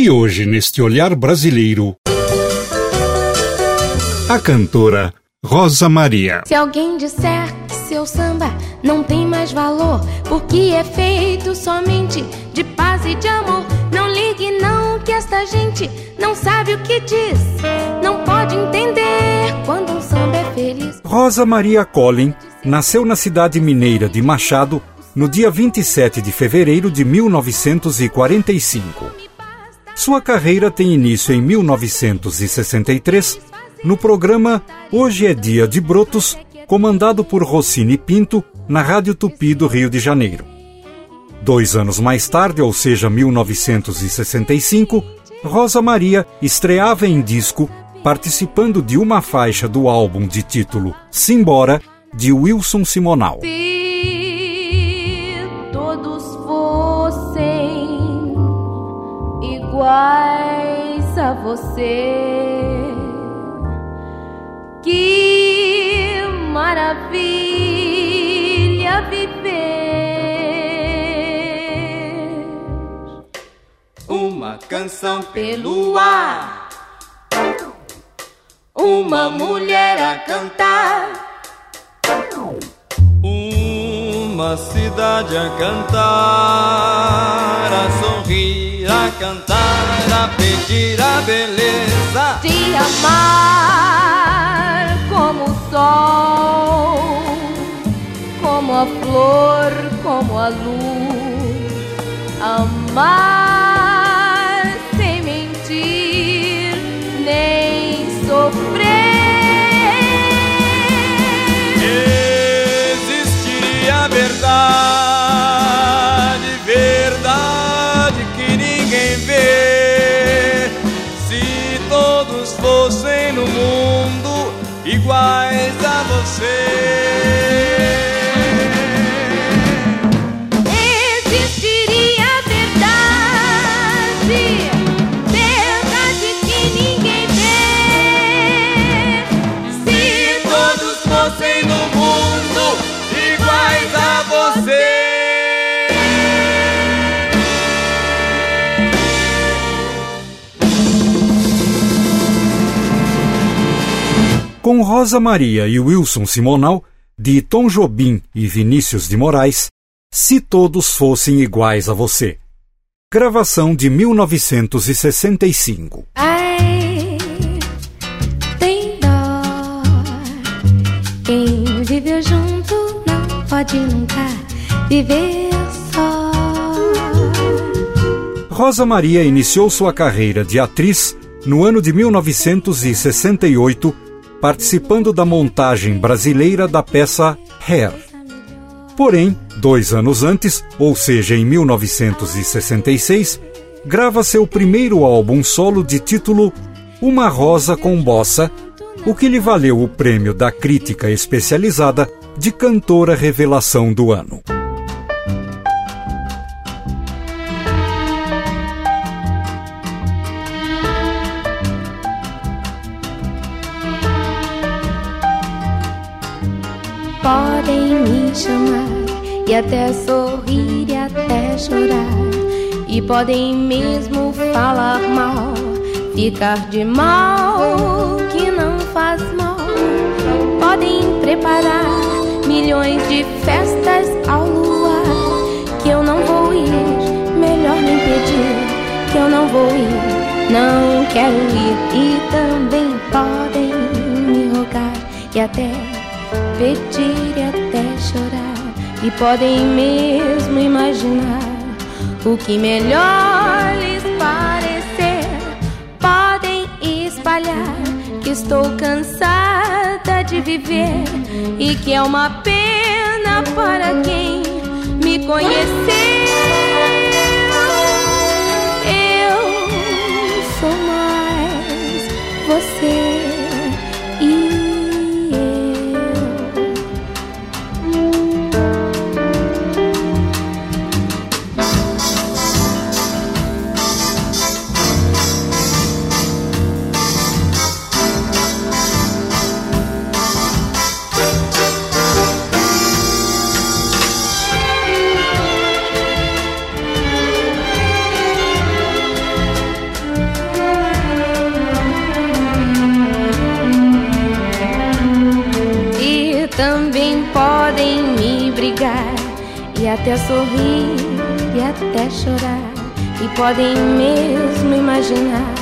E hoje, neste olhar brasileiro, a cantora Rosa Maria. Se alguém disser que seu samba não tem mais valor, porque é feito somente de paz e de amor, não ligue não que esta gente não sabe o que diz, não pode entender quando um samba é feliz. Rosa Maria Collin nasceu na cidade mineira de Machado no dia 27 de fevereiro de 1945. Sua carreira tem início em 1963 no programa Hoje é Dia de Brotos, comandado por Rossini Pinto na Rádio Tupi do Rio de Janeiro. Dois anos mais tarde, ou seja, 1965, Rosa Maria estreava em disco participando de uma faixa do álbum de título Simbora, de Wilson Simonal. Iguais a você. Que maravilha viver. Uma canção pelo ar, uma mulher a cantar. Uma cidade a cantar, a sorrir a cantar, a pedir a beleza. De amar como o sol, como a flor, como a luz, amar sem mentir iguais com Rosa Maria e Wilson Simonal, de Tom Jobim e Vinícius de Moraes, Se Todos Fossem Iguais a Você. Gravação de 1965. Ai, tem dó. Quem viveu junto não pode nunca viver só. Rosa Maria iniciou sua carreira de atriz no ano de 1968 participando da montagem brasileira da peça Hair. Porém, dois anos antes, ou seja, em 1966, grava seu primeiro álbum solo de título Uma Rosa com Bossa, o que lhe valeu o prêmio da crítica especializada de cantora revelação do ano. E até sorrir e até chorar. E podem mesmo falar mal, ficar de mal que não faz mal. Podem preparar milhões de festas ao luar que eu não vou ir. Melhor me impedir que eu não vou ir. Não quero ir e também podem me rogar e até pedir e até chorar. E podem mesmo imaginar o que melhor lhes parecer. Podem espalhar que estou cansada de viver e que é uma pena para quem me conhecer. Eu sou mais até podem mesmo imaginar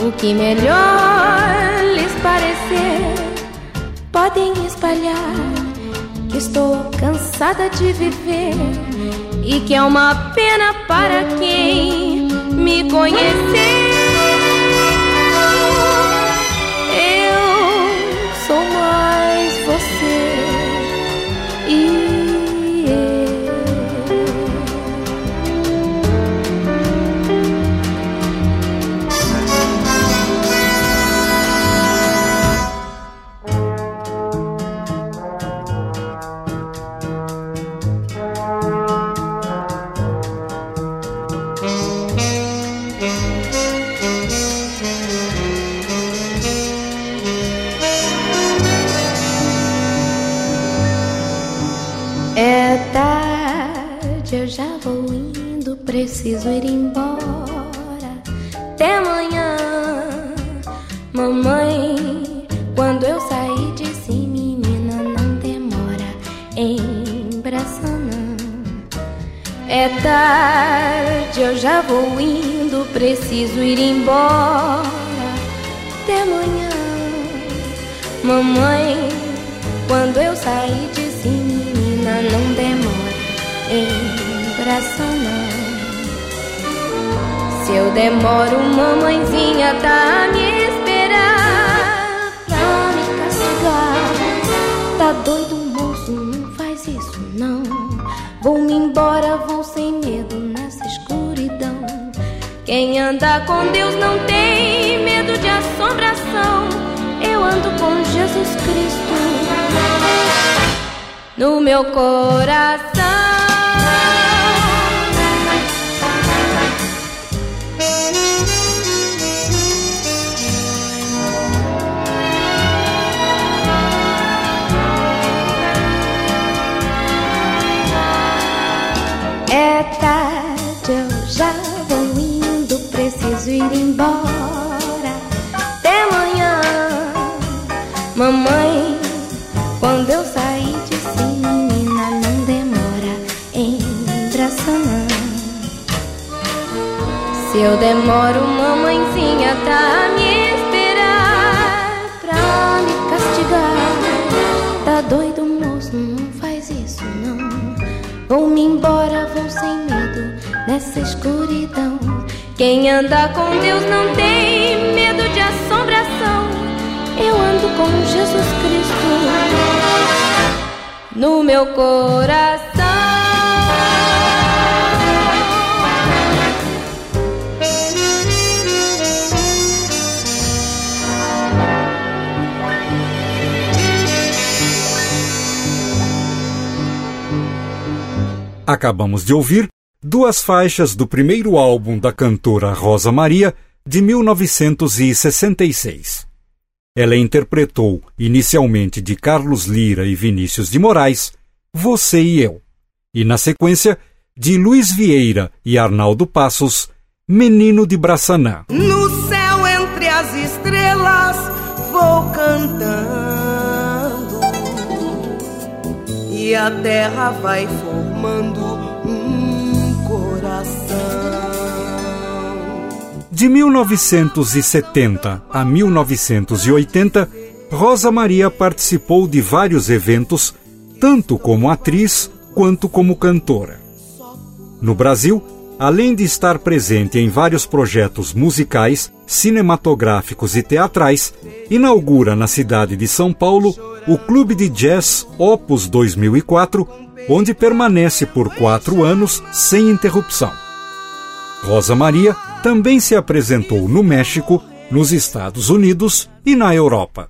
o que melhor lhes parecer. Podem espalhar que estou cansada de viver e que é uma pena para quem me conhecer. Preciso ir embora. Até amanhã, mamãe. Quando eu sair, disse menina, não demora. Embraça não. É tarde, eu já vou indo. Preciso ir embora. Até amanhã, mamãe. Quando eu sair, disse menina, não demora. Embraça não. Se eu demoro, mamãezinha tá a me esperar pra me castigar. Tá doido, moço, não faz isso não. Vou-me embora, vou sem medo nessa escuridão. Quem anda com Deus não tem medo de assombração. Eu ando com Jesus Cristo no meu coração. Tarde, eu já vou indo, preciso ir embora. Até amanhã, mamãe. Quando eu sair, disse menina, não demora, embraça não. Se eu demoro, mamãezinha tá me Vou-me embora, vou sem medo nessa escuridão. Quem anda com Deus não tem medo de assombração. Eu ando com Jesus Cristo no meu coração. Acabamos de ouvir duas faixas do primeiro álbum da cantora Rosa Maria, de 1966. Ela interpretou, inicialmente de Carlos Lira e Vinícius de Moraes, Você e Eu, e na sequência, de Luiz Vieira e Arnaldo Passos, Menino de Braçanã. No céu entre as estrelas vou cantando e a terra vai formando um coração. De 1970 a 1980, Rosa Maria participou de vários eventos, tanto como atriz quanto como cantora. No Brasil, além de estar presente em vários projetos musicais, cinematográficos e teatrais, inaugura na cidade de São Paulo o Clube de Jazz Opus 2004, onde permanece por quatro anos sem interrupção. Rosa Maria também se apresentou no México, nos Estados Unidos e na Europa.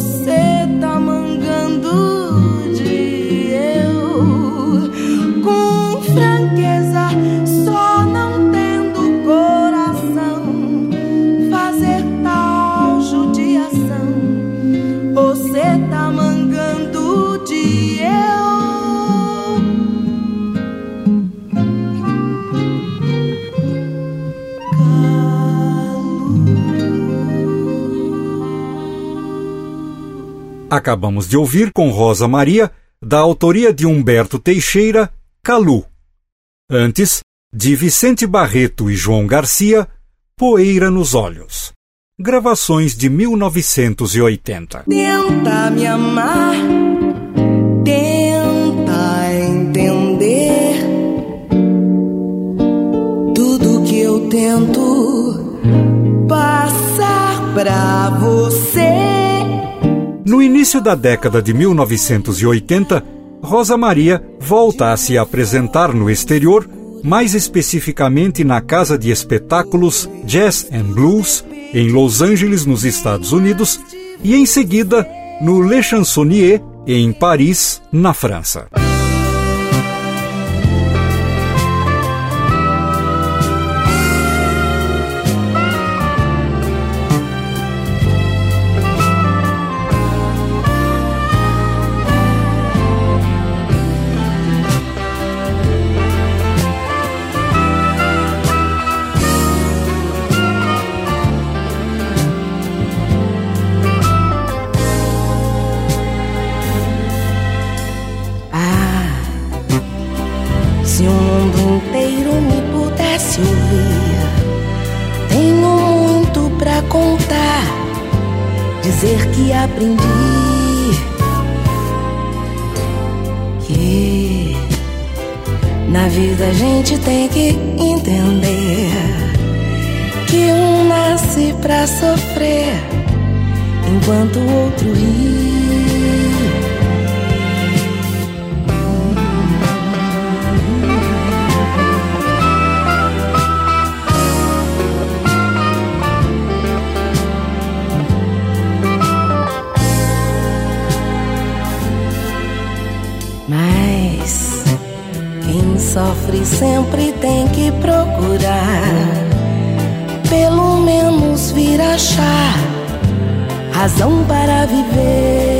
você. Acabamos de ouvir com Rosa Maria, da autoria de Humberto Teixeira, Calu. Antes, de Vicente Barreto e João Garcia, Poeira nos Olhos. Gravações de 1980. Tenta me amar, tenta entender tudo que eu tento passar pra você. No início da década de 1980, Rosa Maria volta a se apresentar no exterior, mais especificamente na casa de espetáculos Jazz and Blues, em Los Angeles, nos Estados Unidos, e em seguida no Le Chansonnier, em Paris, na França. Aprendi que na vida a gente tem que entender que um nasce pra sofrer enquanto o outro ri. Sofre sempre tem que procurar, pelo menos vir achar razão para viver.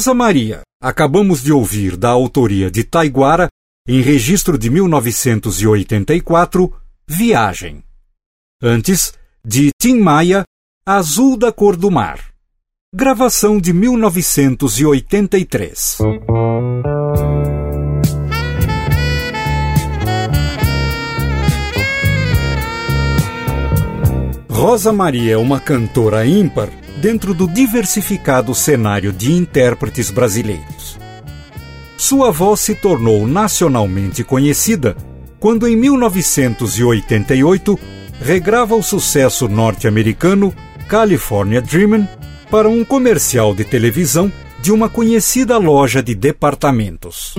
Rosa Maria, acabamos de ouvir da autoria de Taiguara, em registro de 1984, Viagem. Antes, de Tim Maia, Azul da Cor do Mar. Gravação de 1983. Rosa Maria é uma cantora ímpar dentro do diversificado cenário de intérpretes brasileiros. Sua voz se tornou nacionalmente conhecida quando, em 1988, regrava o sucesso norte-americano California Dreamin' para um comercial de televisão de uma conhecida loja de departamentos.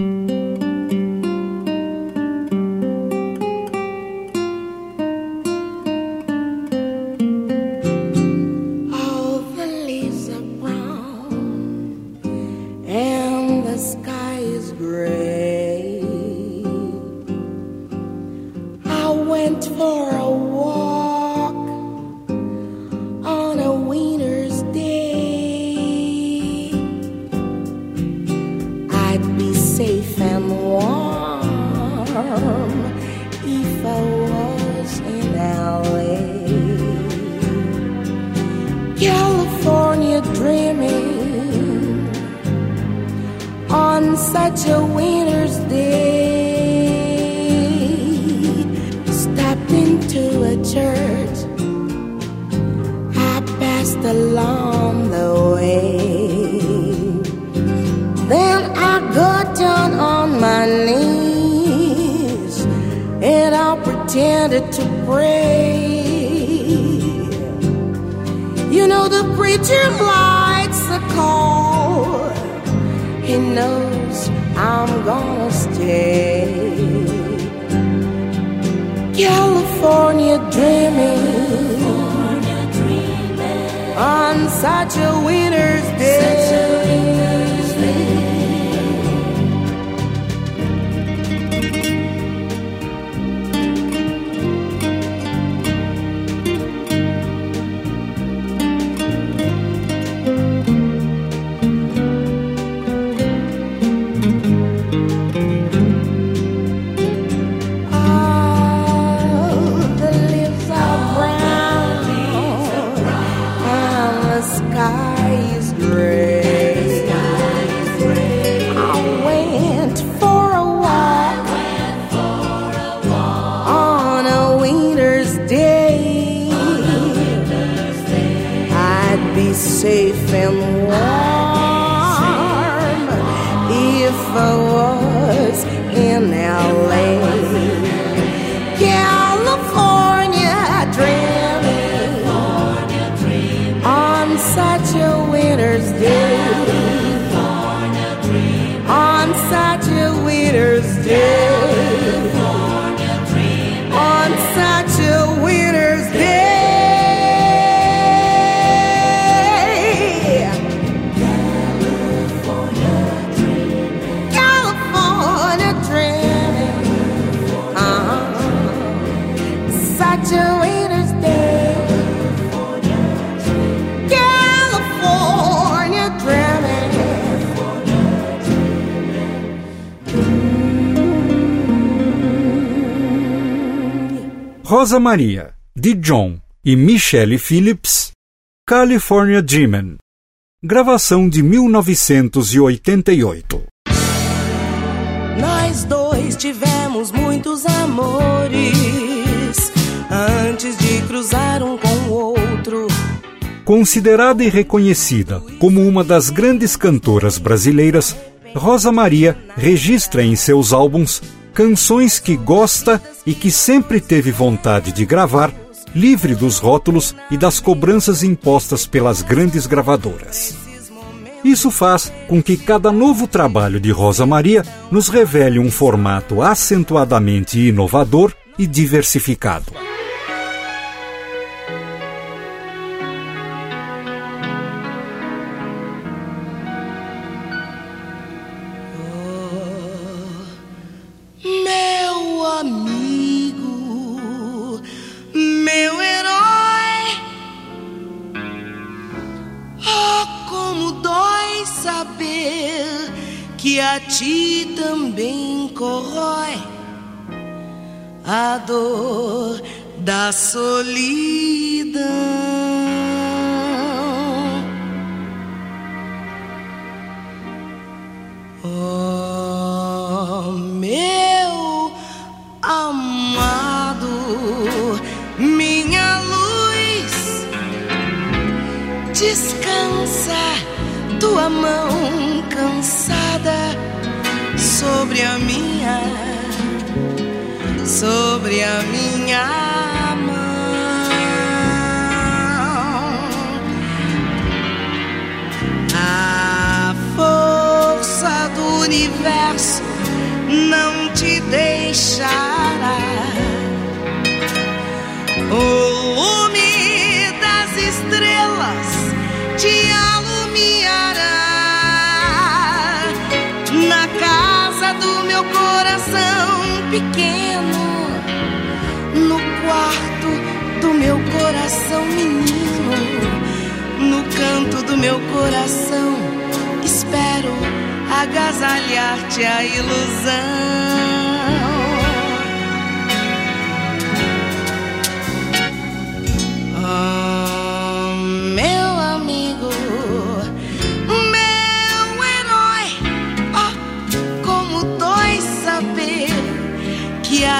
He knows I'm gonna stay. California dreaming, California dreaming on such a winter's day. Rosa Maria, de John e Michelle Phillips, California Dreamin', gravação de 1988. Nós dois tivemos muitos amores antes de cruzar um com o outro. Considerada e reconhecida como uma das grandes cantoras brasileiras, Rosa Maria registra em seus álbuns canções que gosta e que sempre teve vontade de gravar, livre dos rótulos e das cobranças impostas pelas grandes gravadoras. Isso faz com que cada novo trabalho de Rosa Maria nos revele um formato acentuadamente inovador e diversificado. Ti também corrói a dor da solidão. Oh, meu amado, minha luz, descansa tua mão cansada sobre a minha, sobre a minha mão. A força do universo não te deixará. O lume das estrelas te meu coração pequeno, no quarto do meu coração menino, no canto do meu coração, espero agasalhar-te a ilusão.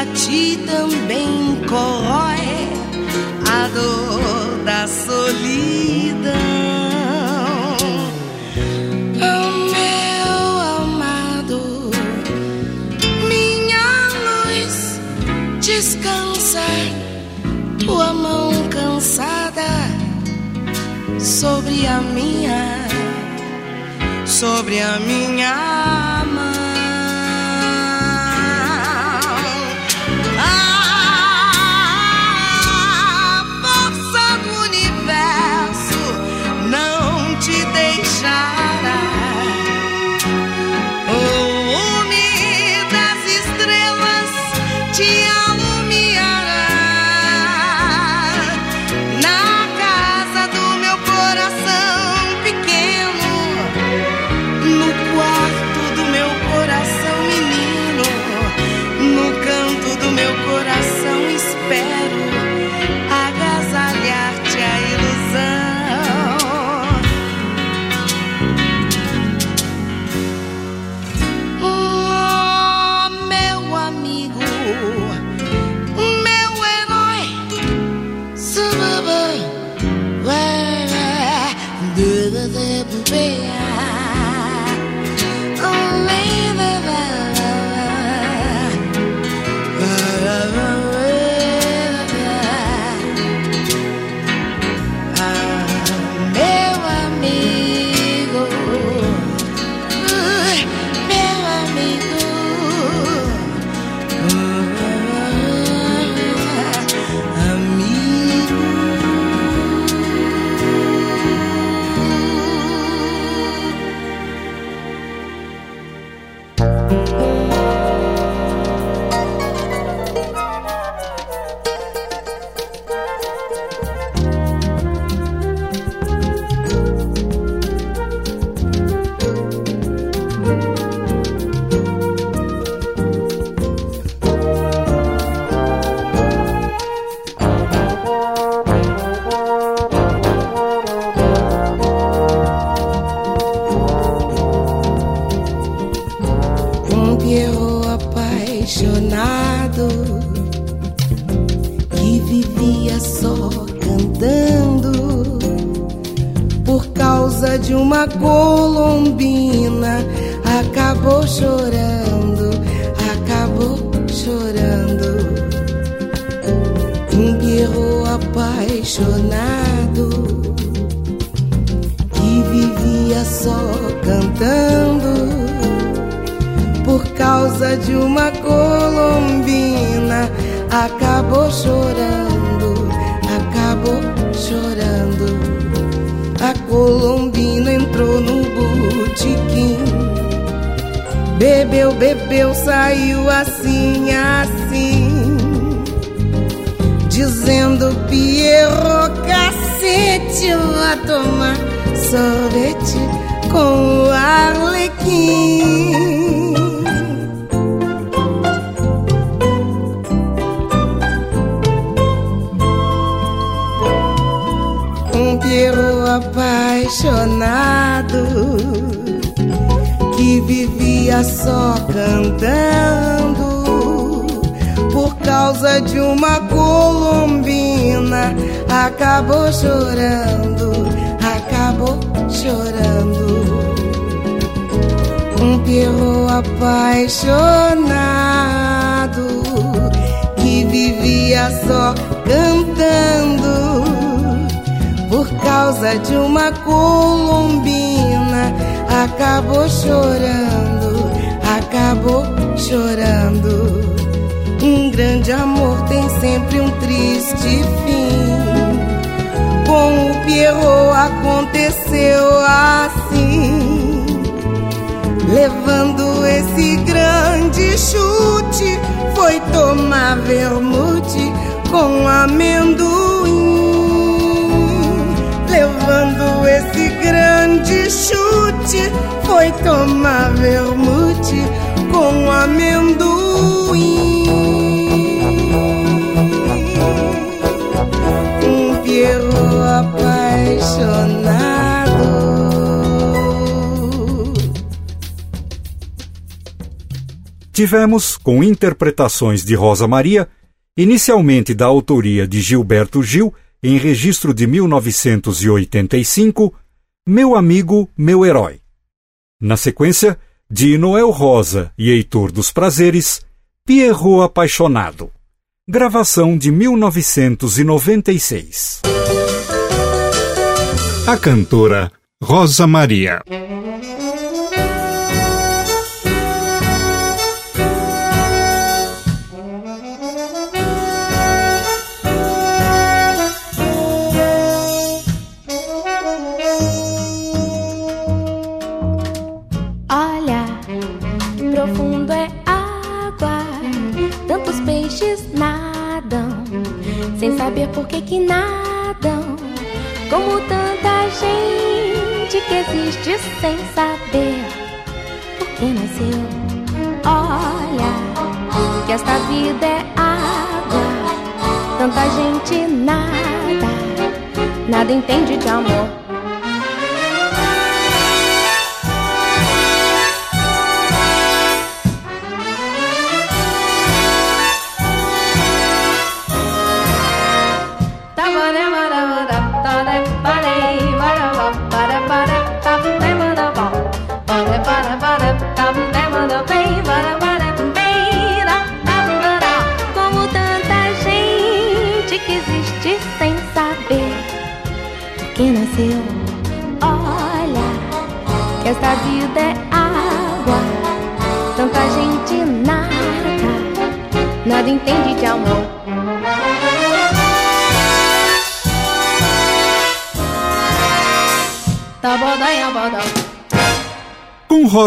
A ti também corrói a dor da solidão. Oh, meu amado, minha luz, descansa tua mão cansada sobre a minha, sobre a minha Perro apaixonado que vivia só cantando por causa de uma colombina acabou chorando, acabou chorando. Um grande amor tem sempre um triste fim. Com o Pierrot aconteceu assim, levando esse grande chute, foi tomar vermute com amendoim levando esse grande chute, foi tomar vermute com amendoim. Tivemos, com interpretações de Rosa Maria, inicialmente da autoria de Gilberto Gil, em registro de 1985, Meu Amigo, Meu Herói. Na sequência, de Noel Rosa e Heitor dos Prazeres, Pierrot Apaixonado. Gravação de 1996. A cantora Rosa Maria.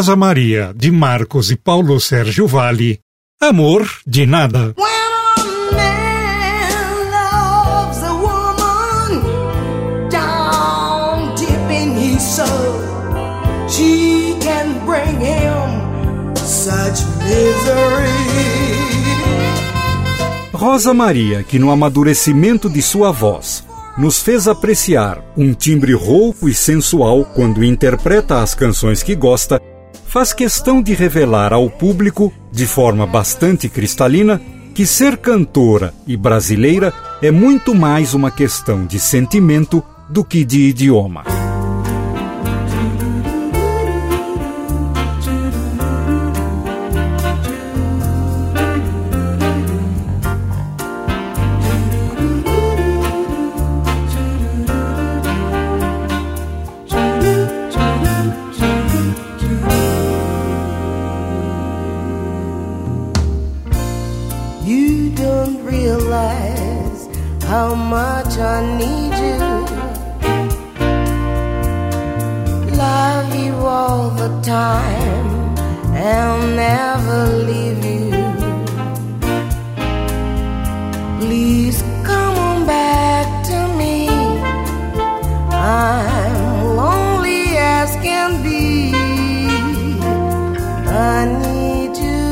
Rosa Maria, de Marcos e Paulo Sérgio Vale, Amor de Nada. Rosa Maria, que no amadurecimento de sua voz nos fez apreciar um timbre rouco e sensual quando interpreta as canções que gosta, faz questão de revelar ao público, de forma bastante cristalina, que ser cantora e brasileira é muito mais uma questão de sentimento do que de idioma. how much I need you. Love you all the time and never leave you. Please come on back to me. I'm lonely as can be. I need you.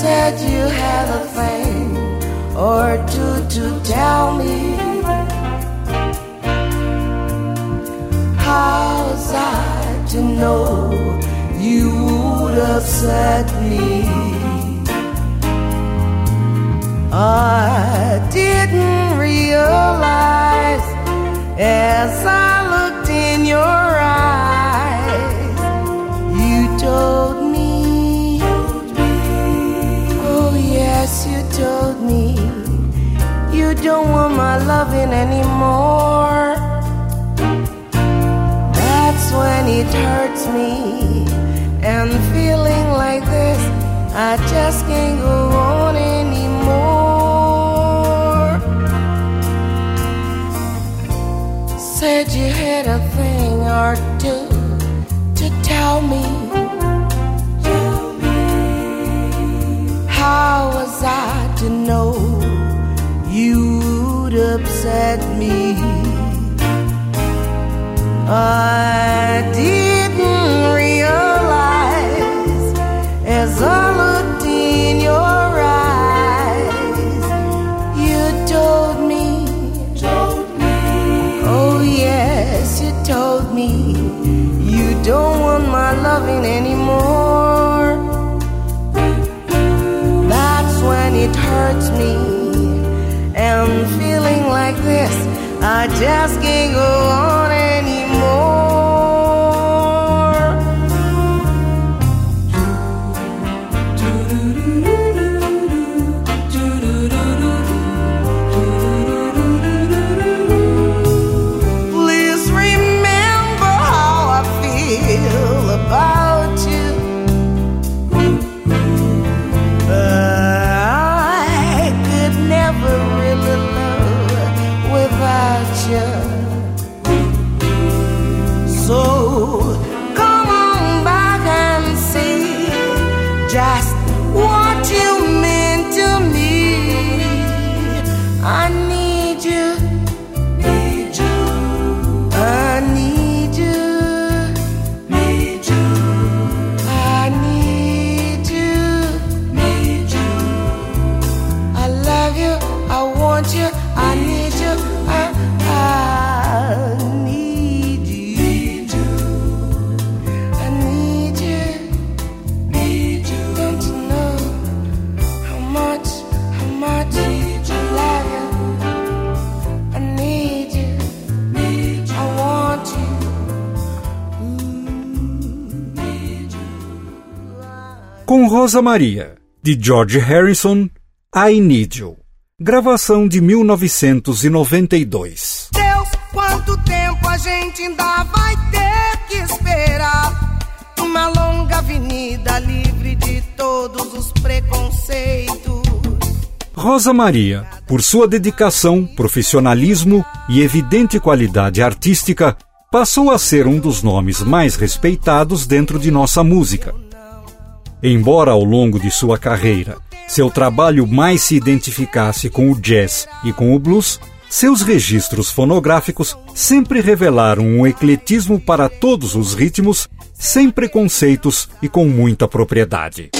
Said you have thing or two to tell me. How's I to know you would upset me? I didn't realize as I looked in your I just can't go on anymore. Said you had a thing or two to tell me. How was I to know you'd upset me? I my tasking on. Oh, So Rosa Maria, de George Harrison, I Need You. Gravação de 1992. Deus, quanto tempo a gente ainda vai ter que esperar? Uma longa avenida livre de todos os preconceitos. Rosa Maria, por sua dedicação, profissionalismo e evidente qualidade artística, passou a ser um dos nomes mais respeitados dentro de nossa música. Embora ao longo de sua carreira seu trabalho mais se identificasse com o jazz e com o blues, seus registros fonográficos sempre revelaram um ecletismo para todos os ritmos, sem preconceitos e com muita propriedade.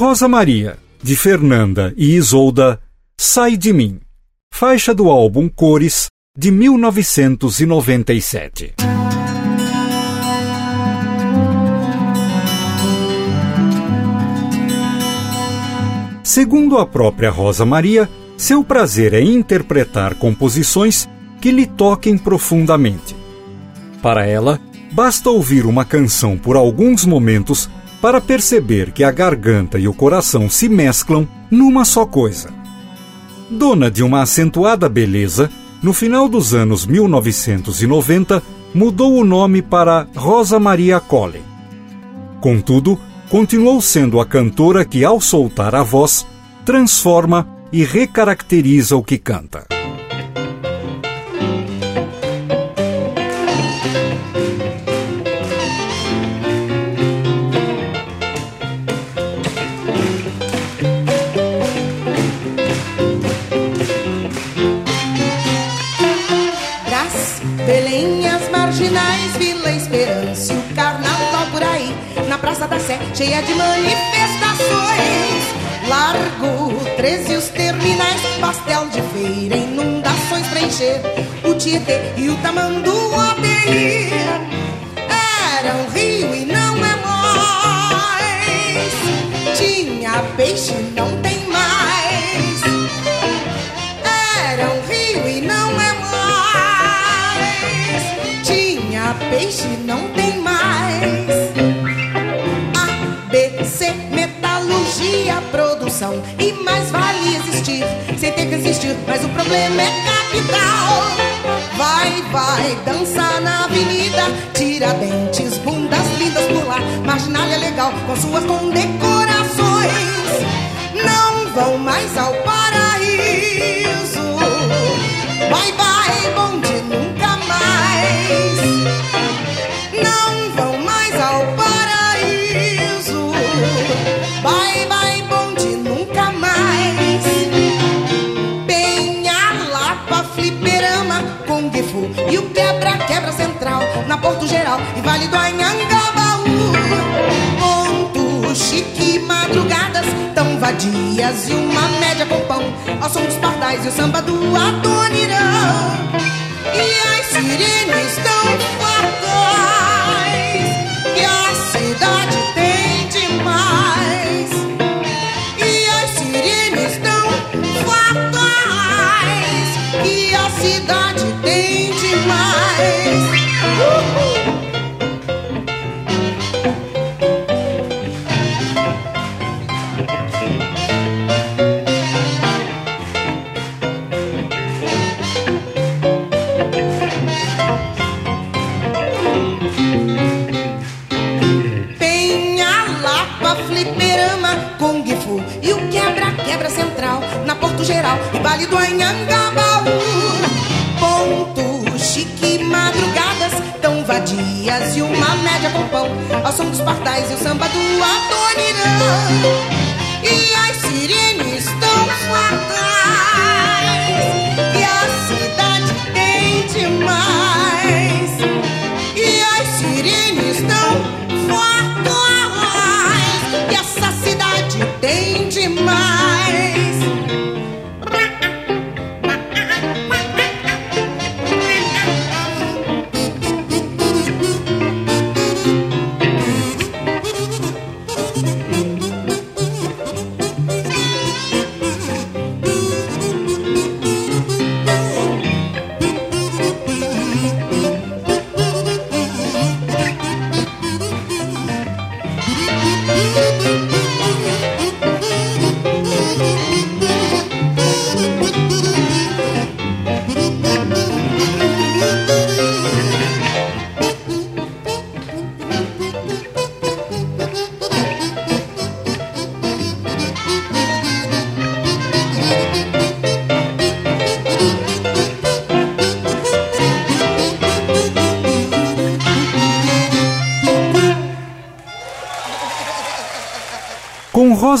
Rosa Maria, de Fernanda e Isolda, Sai de Mim, faixa do álbum Cores, de 1997. Segundo a própria Rosa Maria, seu prazer é interpretar composições que lhe toquem profundamente. Para ela, basta ouvir uma canção por alguns momentos para perceber que a garganta e o coração se mesclam numa só coisa. Dona de uma acentuada beleza, no final dos anos 1990 mudou o nome para Rosa Maria Colley. Contudo, continuou sendo a cantora que, ao soltar a voz, transforma e recaracteriza o que canta. Da Sé, cheia de manifestações. Largo 13 os terminais, pastel de feira, inundações pra encher. O Tietê e o Tamanduateí eram rio e não é mais. Tinha peixe, não tem mais. Era um rio e não é mais. Tinha peixe, não tem sair sem ter que assistir. Mas o problema é capital. Vai, vai, dança na avenida. Tira dentes, bundas lindas por lá. Marginalha é legal com suas condecorações. Não vão mais ao paraíso. Vai, vai, bonde nunca mais. Não e o quebra-quebra central na Porto Geral e Vale do Anhangabaú. Ponto chique, madrugadas tão vadias e uma média com pão ao som dos pardais e o samba do Adonirão. E as sirenes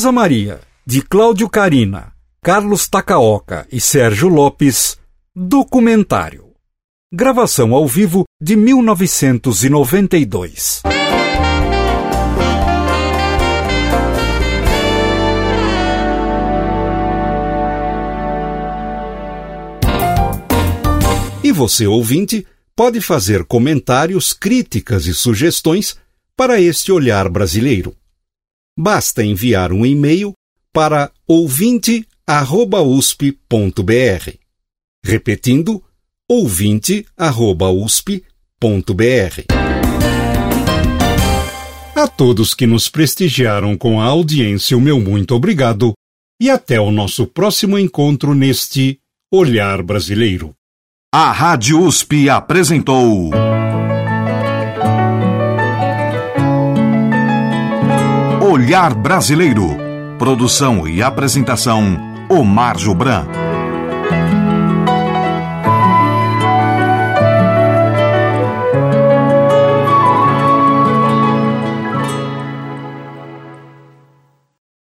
Rosa Maria, de Cláudio Carina, Carlos Tacaoca e Sérgio Lopes, documentário. Gravação ao vivo de 1992. E você, ouvinte, pode fazer comentários, críticas e sugestões para este olhar brasileiro basta enviar um e-mail para ouvinte@usp.br. Repetindo, ouvinte@usp.br. A todos que nos prestigiaram com a audiência, o meu muito obrigado e até o nosso próximo encontro neste Olhar Brasileiro. A Rádio USP apresentou Olhar Brasileiro. Produção e apresentação: Omar Jubran.